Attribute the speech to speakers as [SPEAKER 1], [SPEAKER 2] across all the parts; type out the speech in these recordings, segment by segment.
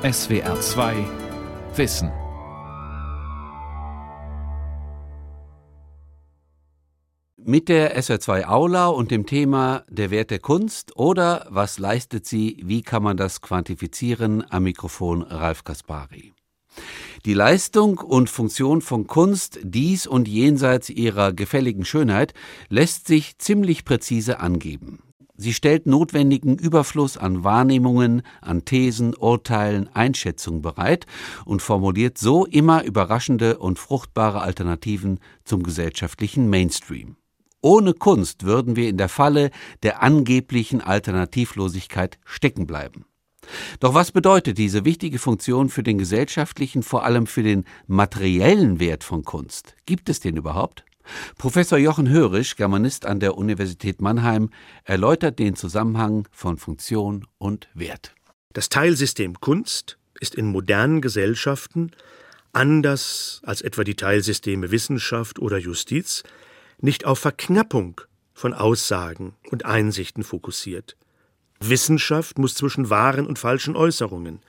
[SPEAKER 1] SWR 2 Wissen.
[SPEAKER 2] Mit der SWR2 Aula und dem Thema Der Wert der Kunst oder was leistet sie, wie kann man das quantifizieren, am Mikrofon Ralf Kaspari. Die Leistung und Funktion von Kunst, dies und jenseits ihrer gefälligen Schönheit, lässt sich ziemlich präzise angeben. Sie stellt notwendigen Überfluss an Wahrnehmungen, an Thesen, Urteilen, Einschätzungen bereit und formuliert so immer überraschende und fruchtbare Alternativen zum gesellschaftlichen Mainstream. Ohne Kunst würden wir in der Falle der angeblichen Alternativlosigkeit stecken bleiben. Doch was bedeutet diese wichtige Funktion für den gesellschaftlichen, vor allem für den materiellen Wert von Kunst? Gibt es den überhaupt? Professor Jochen Hörisch, Germanist an der Universität Mannheim, erläutert den Zusammenhang von Funktion und Wert.
[SPEAKER 3] Das Teilsystem Kunst ist in modernen Gesellschaften anders als etwa die Teilsysteme Wissenschaft oder Justiz nicht auf Verknappung von Aussagen und Einsichten fokussiert. Wissenschaft muss zwischen wahren und falschen Äußerungen,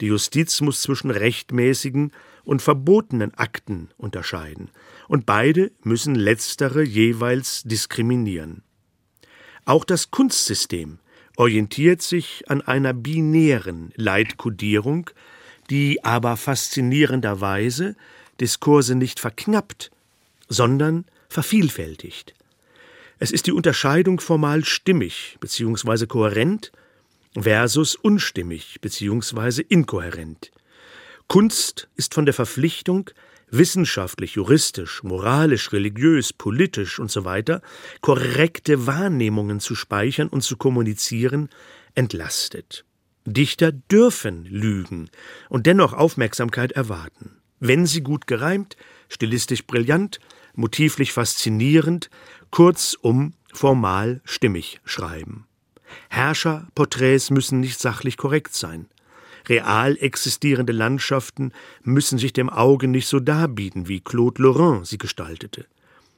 [SPEAKER 3] die Justiz muss zwischen rechtmäßigen und verbotenen Akten unterscheiden, und beide müssen letztere jeweils diskriminieren. Auch das Kunstsystem orientiert sich an einer binären Leitkodierung, die aber faszinierenderweise Diskurse nicht verknappt, sondern vervielfältigt. Es ist die Unterscheidung formal stimmig bzw. kohärent versus unstimmig bzw. inkohärent. Kunst ist von der Verpflichtung, wissenschaftlich, juristisch, moralisch, religiös, politisch usw. So korrekte Wahrnehmungen zu speichern und zu kommunizieren, entlastet. Dichter dürfen lügen und dennoch Aufmerksamkeit erwarten. Wenn sie gut gereimt, stilistisch brillant, motivlich faszinierend, kurzum formal stimmig schreiben. Herrscherporträts müssen nicht sachlich korrekt sein. Real existierende Landschaften müssen sich dem Auge nicht so darbieten, wie Claude Lorrain sie gestaltete.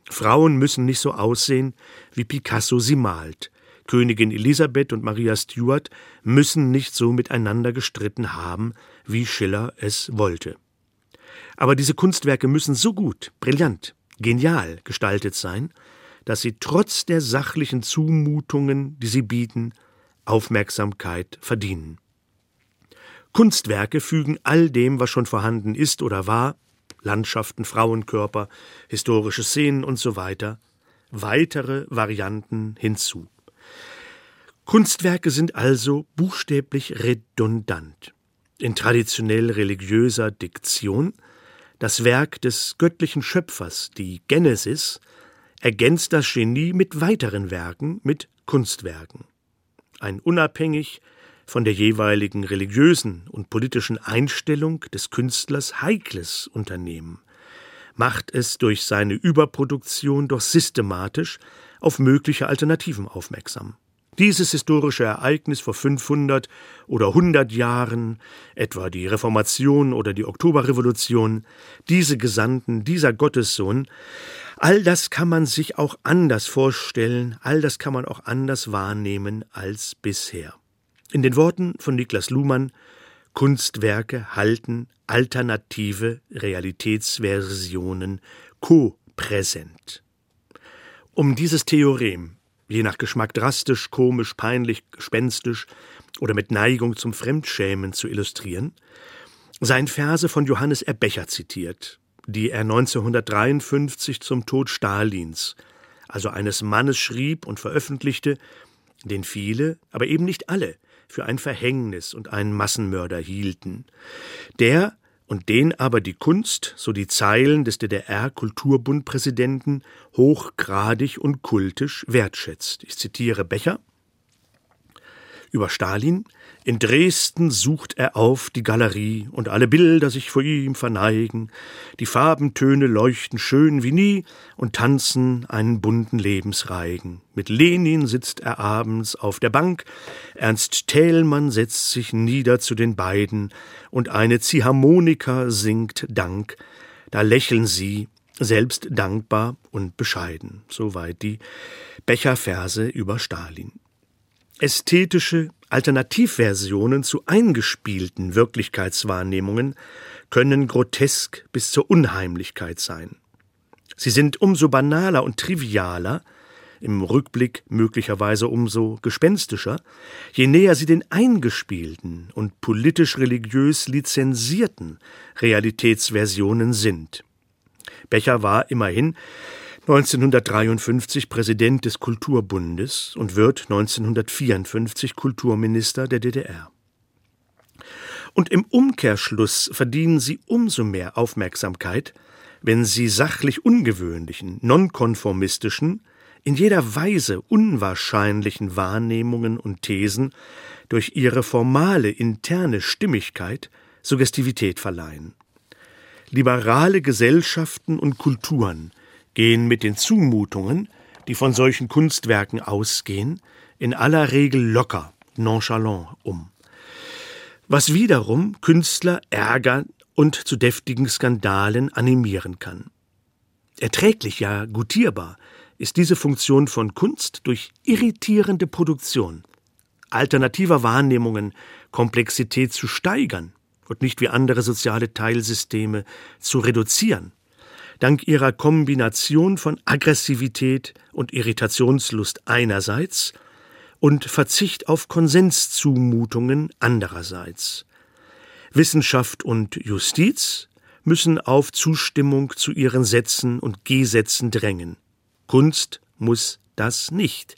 [SPEAKER 3] Frauen müssen nicht so aussehen, wie Picasso sie malt. Königin Elisabeth und Maria Stuart müssen nicht so miteinander gestritten haben, wie Schiller es wollte. Aber diese Kunstwerke müssen so gut, brillant, genial gestaltet sein, dass sie trotz der sachlichen Zumutungen, die sie bieten, Aufmerksamkeit verdienen. Kunstwerke fügen all dem, was schon vorhanden ist oder war, Landschaften, Frauenkörper, historische Szenen usw., so weitere Varianten hinzu. Kunstwerke sind also buchstäblich redundant. In traditionell religiöser Diktion das Werk des göttlichen Schöpfers, die Genesis, ergänzt das Genie mit weiteren Werken, mit Kunstwerken. Ein unabhängig von der jeweiligen religiösen und politischen Einstellung des Künstlers heikles Unternehmen macht es durch seine Überproduktion doch systematisch auf mögliche Alternativen aufmerksam. Dieses historische Ereignis vor 500 oder 100 Jahren, etwa die Reformation oder die Oktoberrevolution, diese Gesandten, dieser Gottessohn, all das kann man sich auch anders vorstellen, all das kann man auch anders wahrnehmen als bisher. In den Worten von Niklas Luhmann Kunstwerke halten alternative Realitätsversionen co-präsent. Um dieses Theorem je nach Geschmack drastisch, komisch, peinlich, gespenstisch oder mit Neigung zum Fremdschämen zu illustrieren, seien Verse von Johannes Erbecher zitiert, die er 1953 zum Tod Stalins, also eines Mannes, schrieb und veröffentlichte, den viele, aber eben nicht alle, für ein Verhängnis und einen Massenmörder hielten, der und den aber die Kunst, so die Zeilen des DDR-Kulturbundpräsidenten, hochgradig und kultisch wertschätzt. Ich zitiere Becher über Stalin in Dresden sucht er auf die Galerie, und alle Bilder sich vor ihm verneigen, die Farbentöne leuchten schön wie nie und tanzen einen bunten Lebensreigen. Mit Lenin sitzt er abends auf der Bank, Ernst Thälmann setzt sich nieder zu den beiden, und eine Ziehharmonika singt Dank, da lächeln sie, selbst dankbar und bescheiden. Soweit die Becherverse über Stalin. Ästhetische Alternativversionen zu eingespielten Wirklichkeitswahrnehmungen können grotesk bis zur Unheimlichkeit sein. Sie sind umso banaler und trivialer, im Rückblick möglicherweise umso gespenstischer, je näher sie den eingespielten und politisch-religiös lizenzierten Realitätsversionen sind. Becher war immerhin 1953 Präsident des Kulturbundes und wird 1954 Kulturminister der DDR. Und im Umkehrschluss verdienen sie umso mehr Aufmerksamkeit, wenn sie sachlich ungewöhnlichen, nonkonformistischen, in jeder Weise unwahrscheinlichen Wahrnehmungen und Thesen durch ihre formale interne Stimmigkeit Suggestivität verleihen. Liberale Gesellschaften und Kulturen gehen mit den Zumutungen, die von solchen Kunstwerken ausgehen, in aller Regel locker, nonchalant um. Was wiederum Künstler ärgern und zu deftigen Skandalen animieren kann. Erträglich, ja gutierbar ist diese Funktion von Kunst durch irritierende Produktion, alternativer Wahrnehmungen, Komplexität zu steigern und nicht wie andere soziale Teilsysteme zu reduzieren dank ihrer Kombination von Aggressivität und Irritationslust einerseits und Verzicht auf Konsenszumutungen andererseits. Wissenschaft und Justiz müssen auf Zustimmung zu ihren Sätzen und Gesätzen drängen. Kunst muss das nicht.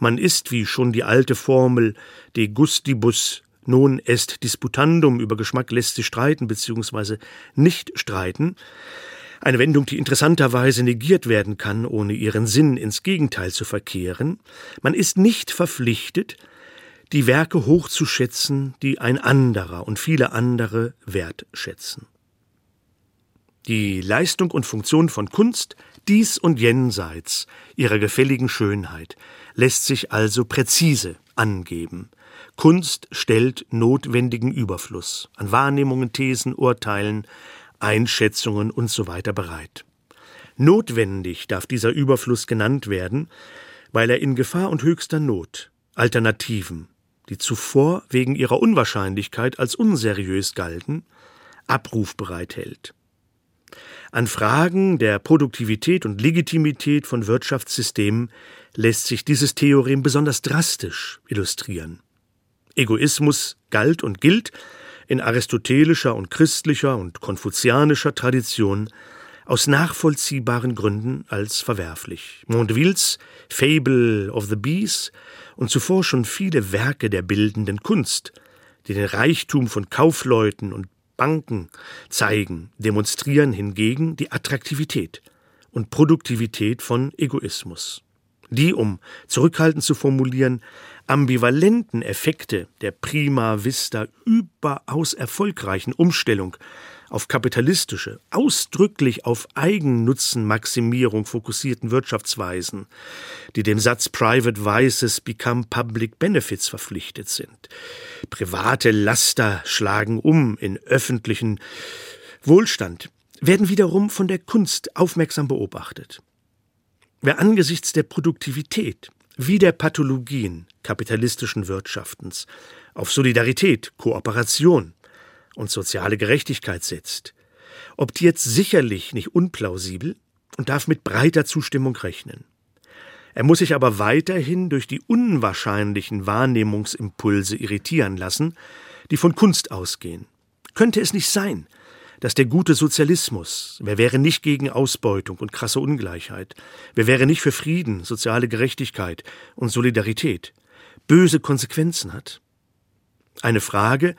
[SPEAKER 3] Man ist, wie schon die alte Formel de gustibus non est disputandum über Geschmack lässt sich streiten bzw. nicht streiten, eine Wendung, die interessanterweise negiert werden kann, ohne ihren Sinn ins Gegenteil zu verkehren. Man ist nicht verpflichtet, die Werke hochzuschätzen, die ein anderer und viele andere wertschätzen. Die Leistung und Funktion von Kunst, dies und jenseits ihrer gefälligen Schönheit, lässt sich also präzise angeben. Kunst stellt notwendigen Überfluss an Wahrnehmungen, Thesen, Urteilen, Einschätzungen usw. So bereit. Notwendig darf dieser Überfluss genannt werden, weil er in Gefahr und höchster Not Alternativen, die zuvor wegen ihrer Unwahrscheinlichkeit als unseriös galten, abrufbereit hält. An Fragen der Produktivität und Legitimität von Wirtschaftssystemen lässt sich dieses Theorem besonders drastisch illustrieren. Egoismus galt und gilt in aristotelischer und christlicher und konfuzianischer Tradition aus nachvollziehbaren Gründen als verwerflich. Mondevilles Fable of the Bees und zuvor schon viele Werke der bildenden Kunst, die den Reichtum von Kaufleuten und Banken zeigen, demonstrieren hingegen die Attraktivität und Produktivität von Egoismus. Die, um zurückhaltend zu formulieren, ambivalenten Effekte der prima vista überaus erfolgreichen Umstellung auf kapitalistische, ausdrücklich auf Eigennutzenmaximierung fokussierten Wirtschaftsweisen, die dem Satz Private Vices become Public Benefits verpflichtet sind. Private Laster schlagen um in öffentlichen Wohlstand, werden wiederum von der Kunst aufmerksam beobachtet. Wer angesichts der Produktivität wie der Pathologien kapitalistischen Wirtschaftens auf Solidarität, Kooperation und soziale Gerechtigkeit setzt, optiert sicherlich nicht unplausibel und darf mit breiter Zustimmung rechnen. Er muss sich aber weiterhin durch die unwahrscheinlichen Wahrnehmungsimpulse irritieren lassen, die von Kunst ausgehen. Könnte es nicht sein, dass der gute Sozialismus, wer wäre nicht gegen Ausbeutung und krasse Ungleichheit, wer wäre nicht für Frieden, soziale Gerechtigkeit und Solidarität, böse Konsequenzen hat? Eine Frage,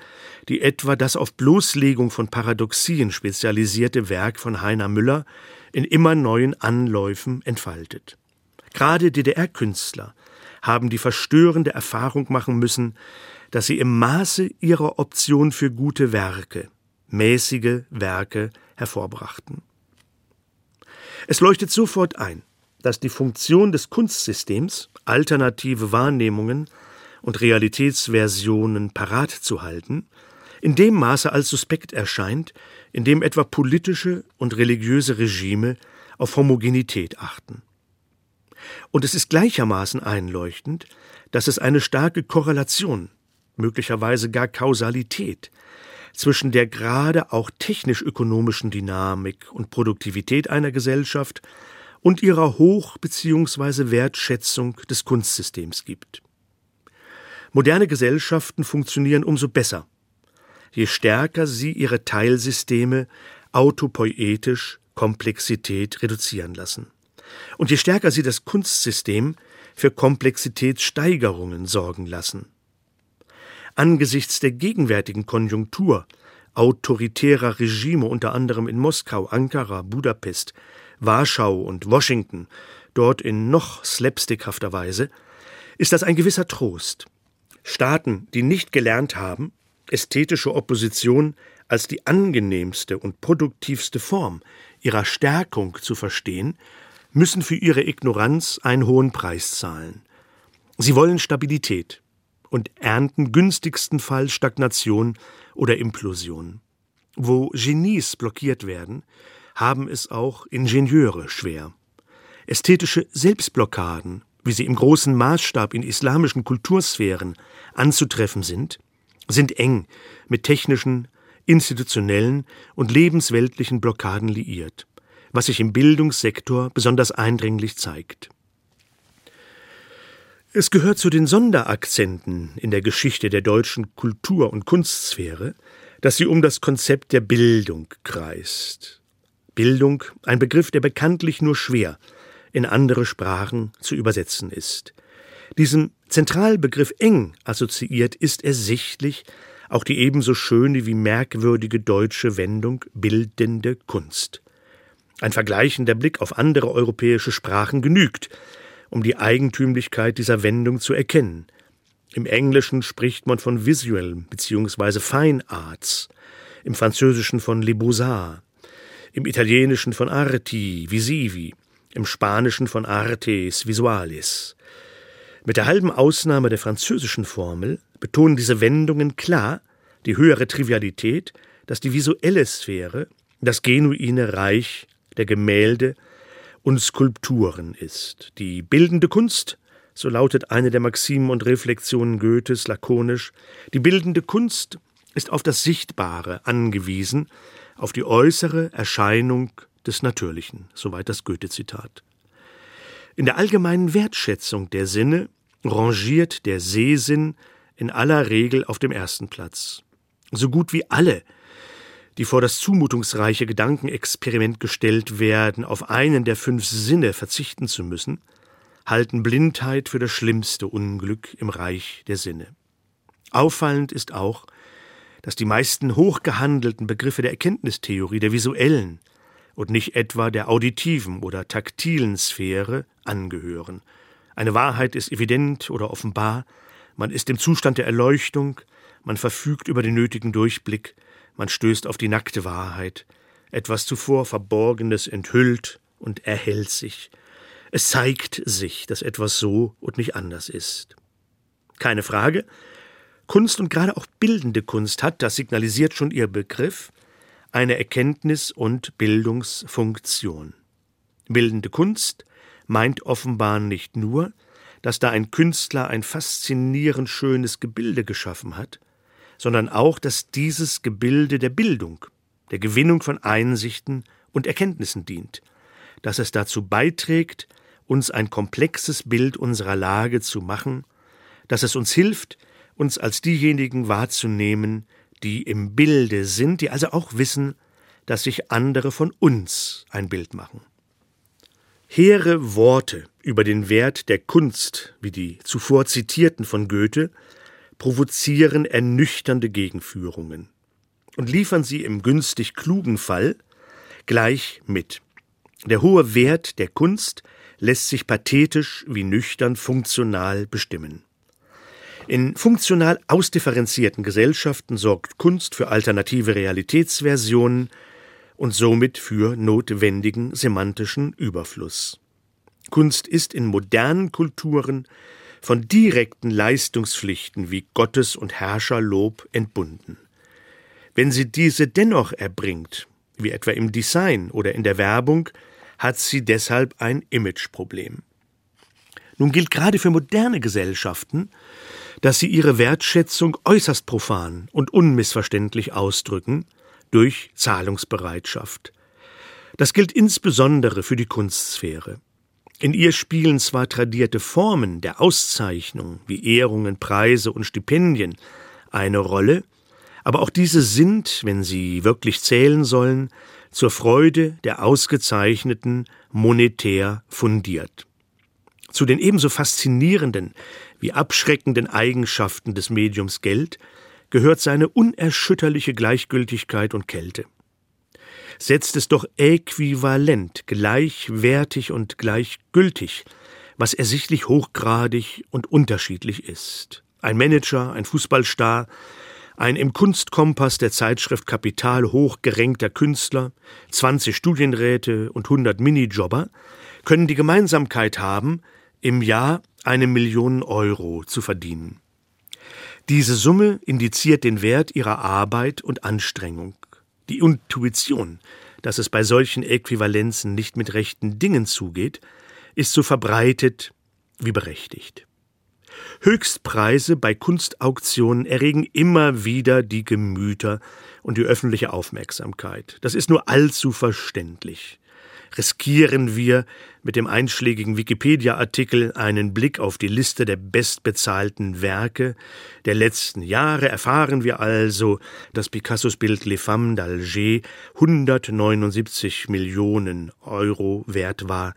[SPEAKER 3] die etwa das auf Bloßlegung von Paradoxien spezialisierte Werk von Heiner Müller in immer neuen Anläufen entfaltet. Gerade DDR-Künstler haben die verstörende Erfahrung machen müssen, dass sie im Maße ihrer Option für gute Werke mäßige Werke hervorbrachten. Es leuchtet sofort ein, dass die Funktion des Kunstsystems, alternative Wahrnehmungen und Realitätsversionen parat zu halten, in dem Maße als suspekt erscheint, in dem etwa politische und religiöse Regime auf Homogenität achten. Und es ist gleichermaßen einleuchtend, dass es eine starke Korrelation möglicherweise gar Kausalität zwischen der gerade auch technisch-ökonomischen Dynamik und Produktivität einer Gesellschaft und ihrer Hoch- bzw. Wertschätzung des Kunstsystems gibt. Moderne Gesellschaften funktionieren umso besser, je stärker sie ihre Teilsysteme autopoietisch Komplexität reduzieren lassen. Und je stärker sie das Kunstsystem für Komplexitätssteigerungen sorgen lassen. Angesichts der gegenwärtigen Konjunktur autoritärer Regime unter anderem in Moskau, Ankara, Budapest, Warschau und Washington, dort in noch slapstickhafter Weise, ist das ein gewisser Trost. Staaten, die nicht gelernt haben, ästhetische Opposition als die angenehmste und produktivste Form ihrer Stärkung zu verstehen, müssen für ihre Ignoranz einen hohen Preis zahlen. Sie wollen Stabilität und ernten günstigsten Fall Stagnation oder Implosion. Wo Genies blockiert werden, haben es auch Ingenieure schwer. Ästhetische Selbstblockaden, wie sie im großen Maßstab in islamischen Kultursphären anzutreffen sind, sind eng mit technischen, institutionellen und lebensweltlichen Blockaden liiert, was sich im Bildungssektor besonders eindringlich zeigt. Es gehört zu den Sonderakzenten in der Geschichte der deutschen Kultur- und Kunstsphäre, dass sie um das Konzept der Bildung kreist. Bildung, ein Begriff, der bekanntlich nur schwer in andere Sprachen zu übersetzen ist. Diesem Zentralbegriff eng assoziiert ist ersichtlich auch die ebenso schöne wie merkwürdige deutsche Wendung bildende Kunst. Ein vergleichender Blick auf andere europäische Sprachen genügt, um die Eigentümlichkeit dieser Wendung zu erkennen. Im Englischen spricht man von Visual bzw. Fine Arts, im Französischen von Les Beaux-Arts, im Italienischen von Arti, Visivi, im Spanischen von Artes Visualis. Mit der halben Ausnahme der französischen Formel betonen diese Wendungen klar die höhere Trivialität, dass die visuelle Sphäre das genuine Reich der Gemälde und Skulpturen ist. Die bildende Kunst, so lautet eine der Maximen und Reflexionen Goethes lakonisch, die bildende Kunst ist auf das Sichtbare angewiesen, auf die äußere Erscheinung des Natürlichen, soweit das Goethe-Zitat. In der allgemeinen Wertschätzung der Sinne rangiert der Sehsinn in aller Regel auf dem ersten Platz. So gut wie alle, die vor das zumutungsreiche Gedankenexperiment gestellt werden, auf einen der fünf Sinne verzichten zu müssen, halten Blindheit für das schlimmste Unglück im Reich der Sinne. Auffallend ist auch, dass die meisten hochgehandelten Begriffe der Erkenntnistheorie, der visuellen und nicht etwa der auditiven oder taktilen Sphäre angehören. Eine Wahrheit ist evident oder offenbar, man ist im Zustand der Erleuchtung, man verfügt über den nötigen Durchblick, man stößt auf die nackte Wahrheit, etwas zuvor Verborgenes enthüllt und erhält sich. Es zeigt sich, dass etwas so und nicht anders ist. Keine Frage, Kunst und gerade auch bildende Kunst hat, das signalisiert schon ihr Begriff, eine Erkenntnis- und Bildungsfunktion. Bildende Kunst meint offenbar nicht nur, dass da ein Künstler ein faszinierend schönes Gebilde geschaffen hat, sondern auch, dass dieses Gebilde der Bildung, der Gewinnung von Einsichten und Erkenntnissen dient, dass es dazu beiträgt, uns ein komplexes Bild unserer Lage zu machen, dass es uns hilft, uns als diejenigen wahrzunehmen, die im Bilde sind, die also auch wissen, dass sich andere von uns ein Bild machen. Hehre Worte über den Wert der Kunst, wie die zuvor zitierten von Goethe, provozieren ernüchternde Gegenführungen und liefern sie im günstig klugen Fall gleich mit. Der hohe Wert der Kunst lässt sich pathetisch wie nüchtern funktional bestimmen. In funktional ausdifferenzierten Gesellschaften sorgt Kunst für alternative Realitätsversionen, und somit für notwendigen semantischen Überfluss. Kunst ist in modernen Kulturen von direkten Leistungspflichten wie Gottes und Herrscherlob entbunden. Wenn sie diese dennoch erbringt, wie etwa im Design oder in der Werbung, hat sie deshalb ein Imageproblem. Nun gilt gerade für moderne Gesellschaften, dass sie ihre Wertschätzung äußerst profan und unmissverständlich ausdrücken durch Zahlungsbereitschaft. Das gilt insbesondere für die Kunstsphäre. In ihr spielen zwar tradierte Formen der Auszeichnung wie Ehrungen, Preise und Stipendien eine Rolle, aber auch diese sind, wenn sie wirklich zählen sollen, zur Freude der Ausgezeichneten monetär fundiert. Zu den ebenso faszinierenden wie abschreckenden Eigenschaften des Mediums Geld gehört seine unerschütterliche Gleichgültigkeit und Kälte. Setzt es doch äquivalent, gleichwertig und gleichgültig, was ersichtlich hochgradig und unterschiedlich ist. Ein Manager, ein Fußballstar, ein im Kunstkompass der Zeitschrift Kapital hochgerenkter Künstler, 20 Studienräte und 100 Minijobber können die Gemeinsamkeit haben, im Jahr eine Million Euro zu verdienen. Diese Summe indiziert den Wert ihrer Arbeit und Anstrengung. Die Intuition, dass es bei solchen Äquivalenzen nicht mit rechten Dingen zugeht, ist so verbreitet wie berechtigt. Höchstpreise bei Kunstauktionen erregen immer wieder die Gemüter und die öffentliche Aufmerksamkeit. Das ist nur allzu verständlich riskieren wir mit dem einschlägigen Wikipedia-Artikel einen Blick auf die Liste der bestbezahlten Werke der letzten Jahre, erfahren wir also, dass Picassos Bild Les Femmes d'Alger 179 Millionen Euro wert war,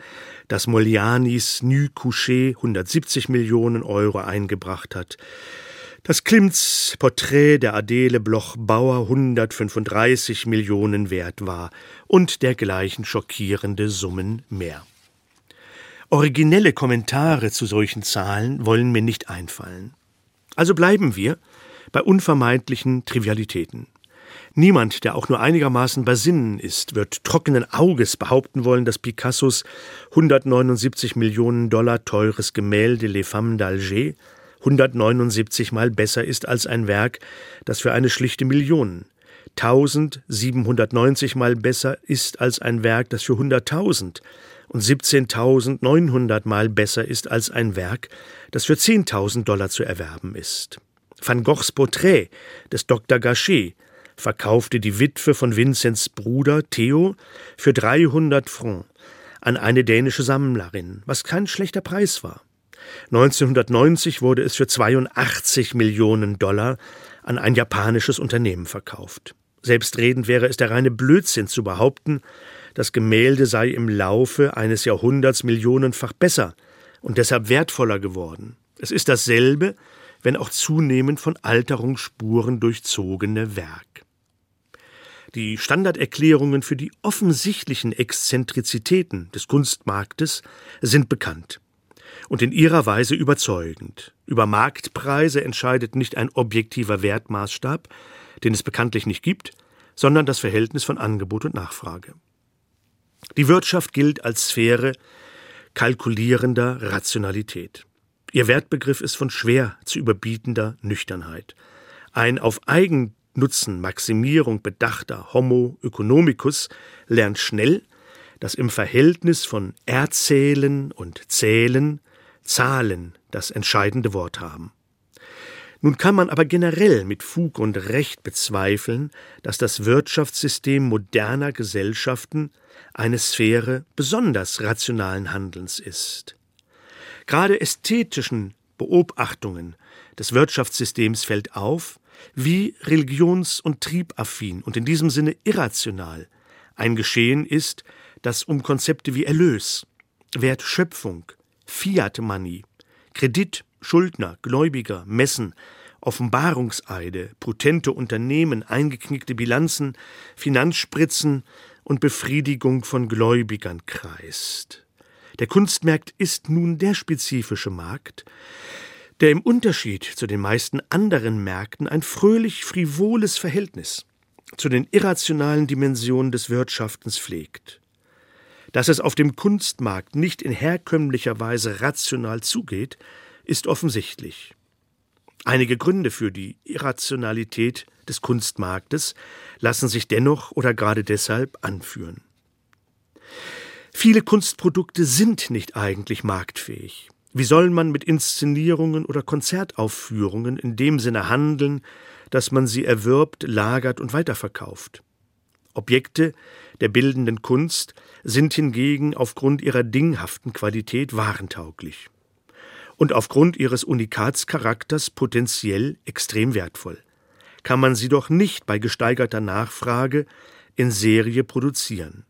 [SPEAKER 3] dass Molianis Nu Couché 170 Millionen Euro eingebracht hat, dass Klimts Porträt der Adele Bloch-Bauer 135 Millionen wert war und dergleichen schockierende Summen mehr. Originelle Kommentare zu solchen Zahlen wollen mir nicht einfallen. Also bleiben wir bei unvermeidlichen Trivialitäten. Niemand, der auch nur einigermaßen bei Sinnen ist, wird trockenen Auges behaupten wollen, dass Picassos 179 Millionen Dollar teures Gemälde Les Femmes d'Alger 179 mal besser ist als ein Werk, das für eine schlichte Million 1790 mal besser ist als ein Werk, das für 100.000 und 17.900 mal besser ist als ein Werk, das für 10.000 Dollar zu erwerben ist. Van Goghs Porträt des Dr. Gachet verkaufte die Witwe von Vinzents Bruder Theo für 300 Francs an eine dänische Sammlerin, was kein schlechter Preis war. 1990 wurde es für 82 Millionen Dollar an ein japanisches Unternehmen verkauft. Selbstredend wäre es der reine Blödsinn zu behaupten, das Gemälde sei im Laufe eines Jahrhunderts millionenfach besser und deshalb wertvoller geworden. Es ist dasselbe, wenn auch zunehmend von Alterungsspuren durchzogene Werk. Die Standarderklärungen für die offensichtlichen Exzentrizitäten des Kunstmarktes sind bekannt und in ihrer Weise überzeugend. Über Marktpreise entscheidet nicht ein objektiver Wertmaßstab, den es bekanntlich nicht gibt, sondern das Verhältnis von Angebot und Nachfrage. Die Wirtschaft gilt als Sphäre kalkulierender Rationalität. Ihr Wertbegriff ist von schwer zu überbietender Nüchternheit. Ein auf Eigennutzenmaximierung bedachter Homo economicus lernt schnell, dass im Verhältnis von Erzählen und Zählen Zahlen das entscheidende Wort haben. Nun kann man aber generell mit Fug und Recht bezweifeln, dass das Wirtschaftssystem moderner Gesellschaften eine Sphäre besonders rationalen Handelns ist. Gerade ästhetischen Beobachtungen des Wirtschaftssystems fällt auf, wie religions- und triebaffin und in diesem Sinne irrational ein Geschehen ist, das um Konzepte wie Erlös, Wertschöpfung, Fiat Money, Kredit, Schuldner, Gläubiger, Messen, Offenbarungseide, potente Unternehmen, eingeknickte Bilanzen, Finanzspritzen und Befriedigung von Gläubigern kreist. Der Kunstmarkt ist nun der spezifische Markt, der im Unterschied zu den meisten anderen Märkten ein fröhlich frivoles Verhältnis zu den irrationalen Dimensionen des Wirtschaftens pflegt. Dass es auf dem Kunstmarkt nicht in herkömmlicher Weise rational zugeht, ist offensichtlich. Einige Gründe für die Irrationalität des Kunstmarktes lassen sich dennoch oder gerade deshalb anführen. Viele Kunstprodukte sind nicht eigentlich marktfähig. Wie soll man mit Inszenierungen oder Konzertaufführungen in dem Sinne handeln, dass man sie erwirbt, lagert und weiterverkauft? Objekte der bildenden Kunst sind hingegen aufgrund ihrer dinghaften Qualität warentauglich und aufgrund ihres Unikatscharakters potenziell extrem wertvoll. Kann man sie doch nicht bei gesteigerter Nachfrage in Serie produzieren.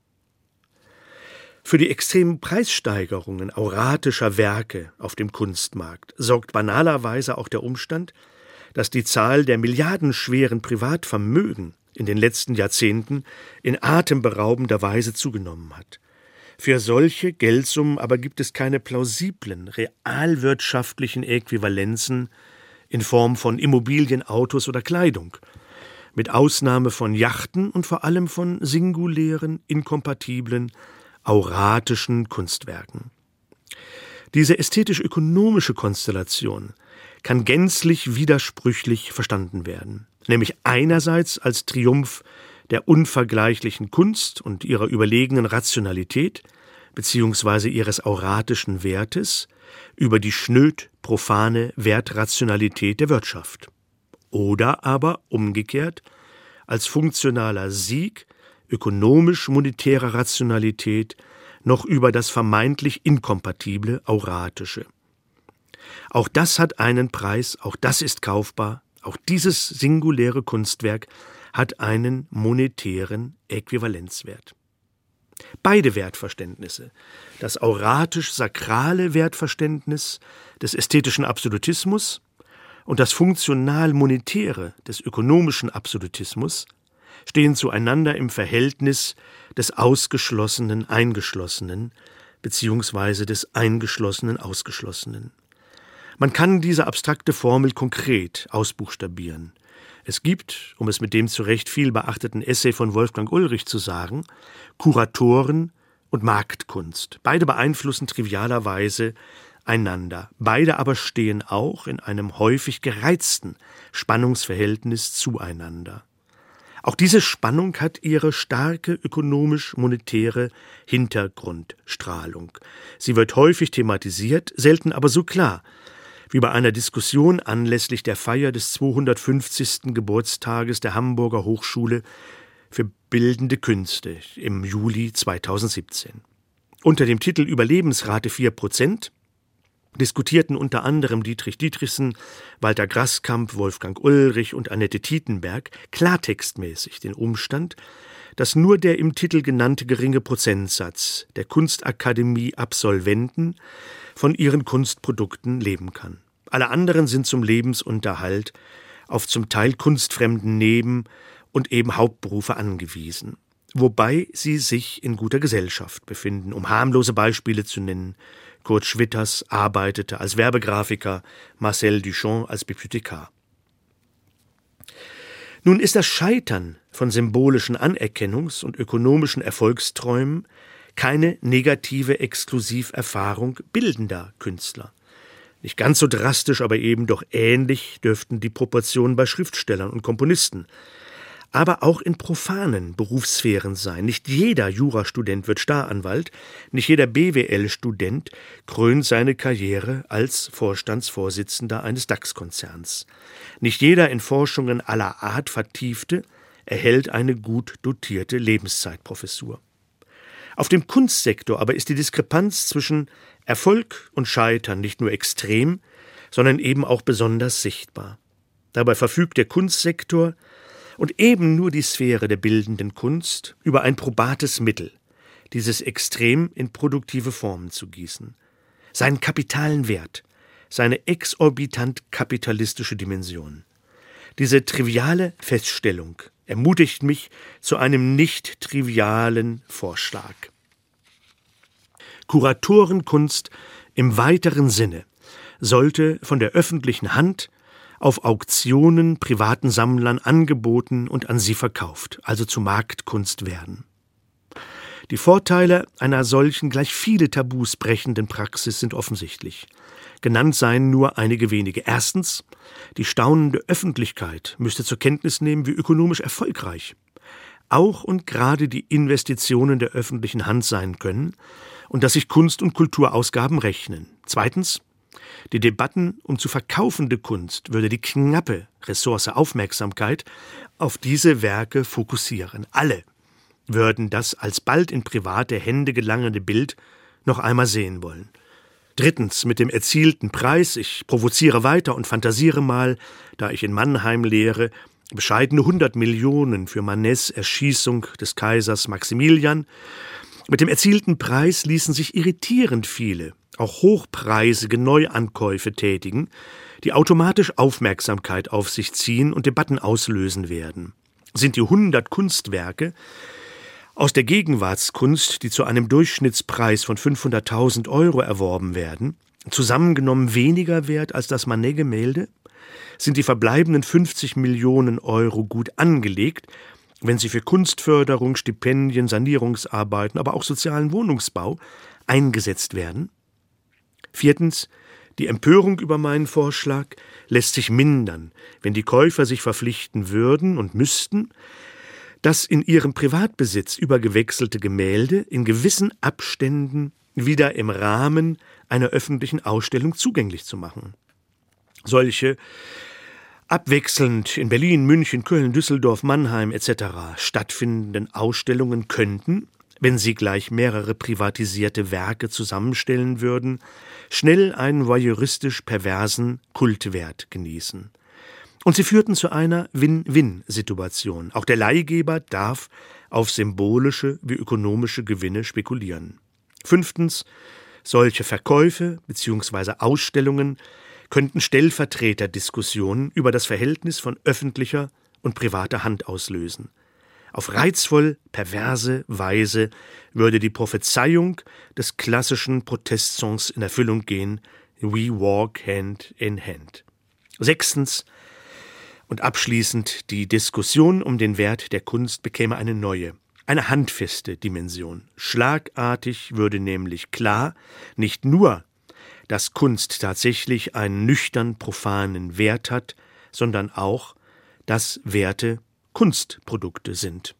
[SPEAKER 3] Für die extremen Preissteigerungen auratischer Werke auf dem Kunstmarkt sorgt banalerweise auch der Umstand, dass die Zahl der milliardenschweren Privatvermögen in den letzten Jahrzehnten in atemberaubender Weise zugenommen hat. Für solche Geldsummen aber gibt es keine plausiblen, realwirtschaftlichen Äquivalenzen in Form von Immobilien, Autos oder Kleidung, mit Ausnahme von Yachten und vor allem von singulären, inkompatiblen, auratischen Kunstwerken. Diese ästhetisch-ökonomische Konstellation kann gänzlich widersprüchlich verstanden werden, nämlich einerseits als Triumph der unvergleichlichen Kunst und ihrer überlegenen Rationalität beziehungsweise ihres auratischen Wertes über die schnöd profane Wertrationalität der Wirtschaft, oder aber umgekehrt als funktionaler Sieg ökonomisch-monetärer Rationalität noch über das vermeintlich inkompatible Auratische. Auch das hat einen Preis, auch das ist kaufbar, auch dieses singuläre Kunstwerk hat einen monetären Äquivalenzwert. Beide Wertverständnisse, das auratisch-sakrale Wertverständnis des ästhetischen Absolutismus und das funktional-monetäre des ökonomischen Absolutismus, stehen zueinander im Verhältnis des Ausgeschlossenen Eingeschlossenen beziehungsweise des Eingeschlossenen Ausgeschlossenen. Man kann diese abstrakte Formel konkret ausbuchstabieren. Es gibt, um es mit dem zu Recht viel beachteten Essay von Wolfgang Ulrich zu sagen, Kuratoren und Marktkunst. Beide beeinflussen trivialerweise einander. Beide aber stehen auch in einem häufig gereizten Spannungsverhältnis zueinander. Auch diese Spannung hat ihre starke ökonomisch-monetäre Hintergrundstrahlung. Sie wird häufig thematisiert, selten aber so klar, wie bei einer Diskussion anlässlich der Feier des 250. Geburtstages der Hamburger Hochschule für Bildende Künste im Juli 2017. Unter dem Titel Überlebensrate 4 Prozent diskutierten unter anderem Dietrich Dietrichsen, Walter Graskamp, Wolfgang Ulrich und Annette Tietenberg klartextmäßig den Umstand, dass nur der im Titel genannte geringe Prozentsatz der Kunstakademie Absolventen von ihren Kunstprodukten leben kann. Alle anderen sind zum Lebensunterhalt auf zum Teil kunstfremden Neben- und eben Hauptberufe angewiesen, wobei sie sich in guter Gesellschaft befinden, um harmlose Beispiele zu nennen. Kurt Schwitters arbeitete als Werbegrafiker, Marcel Duchamp als Bibliothekar. Nun ist das Scheitern von symbolischen Anerkennungs- und ökonomischen Erfolgsträumen keine negative Exklusiverfahrung bildender Künstler. Nicht ganz so drastisch, aber eben doch ähnlich dürften die Proportionen bei Schriftstellern und Komponisten, aber auch in profanen Berufssphären sein. Nicht jeder Jurastudent wird Staranwalt, nicht jeder BWL-Student krönt seine Karriere als Vorstandsvorsitzender eines DAX-Konzerns. Nicht jeder in Forschungen aller Art Vertiefte erhält eine gut dotierte Lebenszeitprofessur. Auf dem Kunstsektor aber ist die Diskrepanz zwischen Erfolg und Scheitern nicht nur extrem, sondern eben auch besonders sichtbar. Dabei verfügt der Kunstsektor und eben nur die Sphäre der bildenden Kunst über ein probates Mittel, dieses Extrem in produktive Formen zu gießen. Seinen kapitalen Wert, seine exorbitant kapitalistische Dimension. Diese triviale Feststellung ermutigt mich zu einem nicht trivialen Vorschlag. Kuratorenkunst im weiteren Sinne sollte von der öffentlichen Hand auf Auktionen privaten Sammlern angeboten und an sie verkauft, also zu Marktkunst werden. Die Vorteile einer solchen gleich viele Tabus brechenden Praxis sind offensichtlich. Genannt seien nur einige wenige. Erstens, die staunende Öffentlichkeit müsste zur Kenntnis nehmen, wie ökonomisch erfolgreich auch und gerade die Investitionen der öffentlichen Hand sein können und dass sich Kunst- und Kulturausgaben rechnen. Zweitens, Die Debatten um zu verkaufende Kunst würde die knappe Ressource Aufmerksamkeit auf diese Werke fokussieren. Alle würden das alsbald in private Hände gelangende Bild noch einmal sehen wollen. Drittens, mit dem erzielten Preis, ich provoziere weiter und fantasiere mal, da ich in Mannheim lehre, bescheidene hundert Millionen für Manets Erschießung des Kaisers Maximilian. Mit dem erzielten Preis ließen sich irritierend viele, auch hochpreisige Neuankäufe tätigen, die automatisch Aufmerksamkeit auf sich ziehen und Debatten auslösen werden. Sind die hundert Kunstwerke, aus der Gegenwartskunst, die zu einem Durchschnittspreis von 500.000 Euro erworben werden, zusammengenommen weniger wert als das Manet-Gemälde? Sind die verbleibenden 50 Millionen Euro gut angelegt, wenn sie für Kunstförderung, Stipendien, Sanierungsarbeiten, aber auch sozialen Wohnungsbau eingesetzt werden? Viertens, die Empörung über meinen Vorschlag lässt sich mindern, wenn die Käufer sich verpflichten würden und müssten, das in ihrem Privatbesitz übergewechselte Gemälde in gewissen Abständen wieder im Rahmen einer öffentlichen Ausstellung zugänglich zu machen. Solche abwechselnd in Berlin, München, Köln, Düsseldorf, Mannheim etc. stattfindenden Ausstellungen könnten, wenn sie gleich mehrere privatisierte Werke zusammenstellen würden, schnell einen voyeuristisch perversen Kultwert genießen. Und sie führten zu einer Win-Win-Situation. Auch der Leihgeber darf auf symbolische wie ökonomische Gewinne spekulieren. Fünftens, solche Verkäufe bzw. Ausstellungen könnten Stellvertreterdiskussionen über das Verhältnis von öffentlicher und privater Hand auslösen. Auf reizvoll perverse Weise würde die Prophezeiung des klassischen Protestsongs in Erfüllung gehen We walk hand in hand. Sechstens und abschließend die Diskussion um den Wert der Kunst bekäme eine neue, eine handfeste Dimension. Schlagartig würde nämlich klar, nicht nur, dass Kunst tatsächlich einen nüchtern profanen Wert hat, sondern auch, dass Werte Kunstprodukte sind.